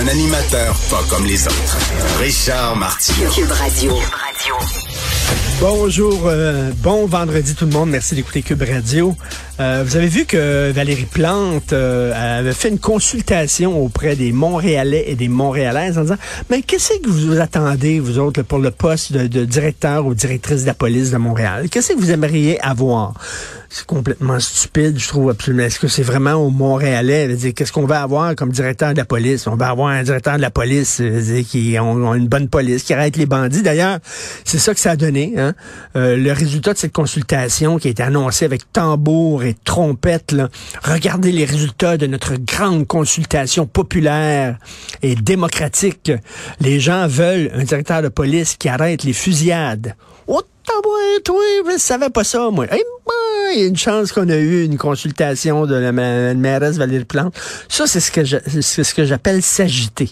Un animateur pas comme les autres. Richard Martineau. Cube Radio. Bonjour, euh, bon vendredi tout le monde. Merci d'écouter Cube Radio. Euh, vous avez vu que Valérie Plante euh, avait fait une consultation auprès des Montréalais et des Montréalaises en disant Mais qu'est-ce que vous attendez, vous autres, pour le poste de, directeur ou directrice de la police de Montréal? Qu'est-ce que vous aimeriez avoir? C'est complètement stupide, je trouve absolument. Est-ce que c'est vraiment au Montréalais? Qu'est-ce qu'on va avoir comme directeur de la police? On va avoir un directeur de la police qui a une bonne police, qui arrête les bandits. D'ailleurs, c'est ça que ça a donné. Hein? Euh, le résultat de cette consultation qui a été annoncé avec tambour et trompette. Regardez les résultats de notre grande consultation populaire et démocratique. Les gens veulent un directeur de police qui arrête les fusillades. Oh, toi, je savais pas ça, moi. Eh, il y a une chance qu'on a eu une consultation de la mairesse Valérie Plante. Ça, c'est ce que j'appelle s'agiter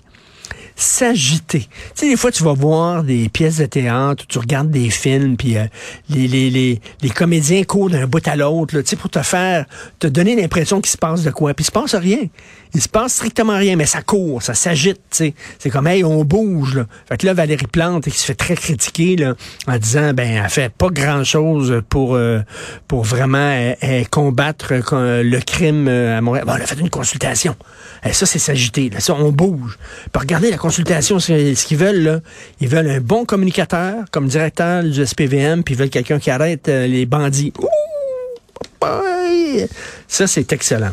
s'agiter. Tu sais, des fois, tu vas voir des pièces de théâtre, tu regardes des films, puis euh, les, les, les, les, comédiens courent d'un bout à l'autre, tu sais, pour te faire, te donner l'impression qu'il se passe de quoi. Puis il se passe rien. Il se passe strictement rien, mais ça court, ça s'agite, tu sais. C'est comme, hey, on bouge, là. Fait que là, Valérie Plante, qui se fait très critiquer, là, en disant, ben, elle fait pas grand-chose pour, euh, pour vraiment euh, euh, combattre le crime à Montréal. Bon, elle a fait une consultation. Et ça, c'est s'agiter, là. Ça, on bouge. Puis regardez la consultation, ce qu'ils veulent. Ils veulent un bon communicateur comme directeur du SPVM, puis ils veulent quelqu'un qui arrête les bandits. Ça, c'est excellent.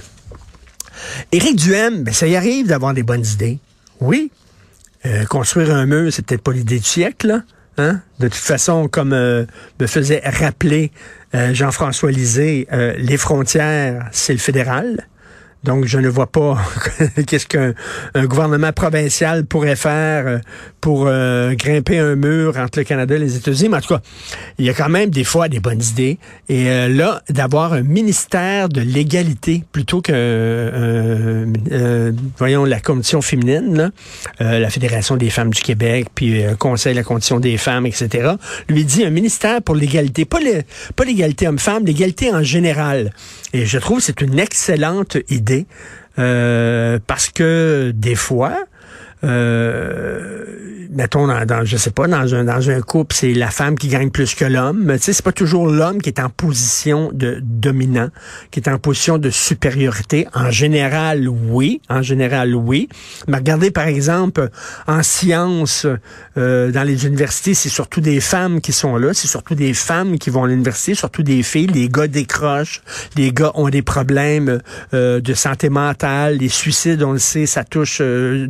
Éric Duhem, ben, ça y arrive d'avoir des bonnes idées. Oui. Euh, construire un mur, c'est peut-être pas l'idée du siècle. Hein? De toute façon, comme euh, me faisait rappeler euh, Jean-François Lisée, les frontières, c'est le fédéral. Donc, je ne vois pas qu'est-ce qu'un gouvernement provincial pourrait faire euh, pour euh, grimper un mur entre le Canada et les États-Unis. Mais en tout cas, il y a quand même des fois des bonnes idées. Et euh, là, d'avoir un ministère de l'égalité plutôt que, voyons, la condition féminine, la Fédération des femmes du Québec, puis Conseil de la condition des femmes, etc., lui dit un ministère pour l'égalité. Pas l'égalité homme-femme, l'égalité en général. Et je trouve que c'est une excellente idée euh, parce que des fois, euh, mettons, dans, dans, je sais pas, dans un, dans un couple, c'est la femme qui gagne plus que l'homme. Tu sais, c'est pas toujours l'homme qui est en position de dominant, qui est en position de supériorité. En général, oui. En général, oui. Mais regardez, par exemple, en sciences, euh, dans les universités, c'est surtout des femmes qui sont là. C'est surtout des femmes qui vont à l'université, surtout des filles. Les gars décrochent. Les gars ont des problèmes euh, de santé mentale. Les suicides, on le sait, ça touche euh,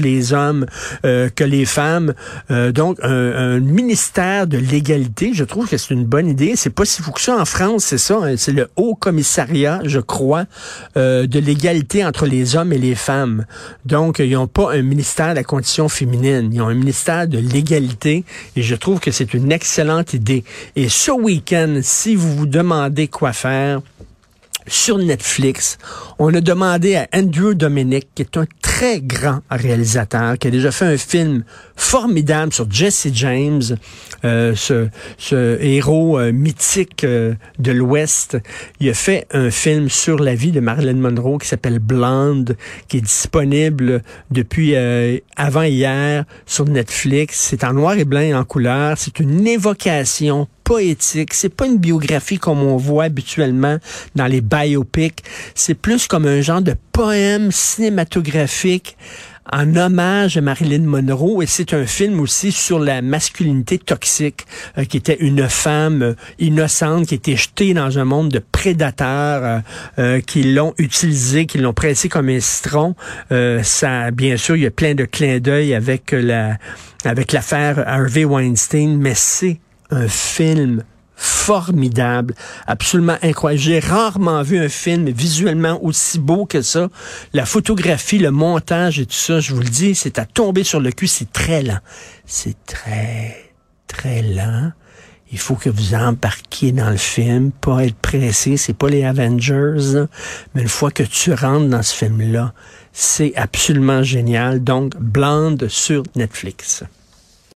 les hommes que les femmes. Euh, donc, un, ministère de l'égalité, je trouve que c'est une bonne idée. C'est pas si fou que ça en France, c'est ça. Hein? c'est le Haut Commissariat, je crois, euh, de l'égalité entre les hommes et les femmes. Donc, ils n'ont pas un ministère de la condition féminine. Ils ont un ministère de l'égalité et je trouve que c'est une excellente idée. Et ce week-end, si vous vous demandez quoi faire, sur Netflix, on a demandé à Andrew Dominic, qui est un très grand réalisateur, qui a déjà fait un film formidable sur Jesse James, euh, ce, héros euh, mythique euh, de l'Ouest. Il a fait un film sur la vie de Marilyn Monroe qui s'appelle Blonde, qui est disponible depuis avant hier sur Netflix. C'est en noir et blanc et en couleur. C'est une évocation poétique. C'est pas une biographie comme on voit habituellement dans les biopics. C'est plus comme un genre de poème cinématographique en hommage à Marilyn Monroe et c'est un film aussi sur la masculinité toxique euh, qui était une femme euh, innocente qui était jetée dans un monde de prédateurs euh, qui l'ont utilisé, qui l'ont pressé comme un citron. ça, bien sûr, il y a plein de clins d'œil avec la avec l'affaire Harvey Weinstein, mais c'est un film formidable, absolument incroyable. J'ai rarement vu un film visuellement aussi beau que ça. La photographie, le montage et tout ça, je vous le dis, c'est à tomber sur le cul, c'est très lent. C'est très, très lent. Il faut que vous embarquiez dans le film, pas être pressé. C'est pas les Avengers, mais une fois que tu rentres dans ce film-là, c'est absolument génial. Donc, Blonde sur Netflix.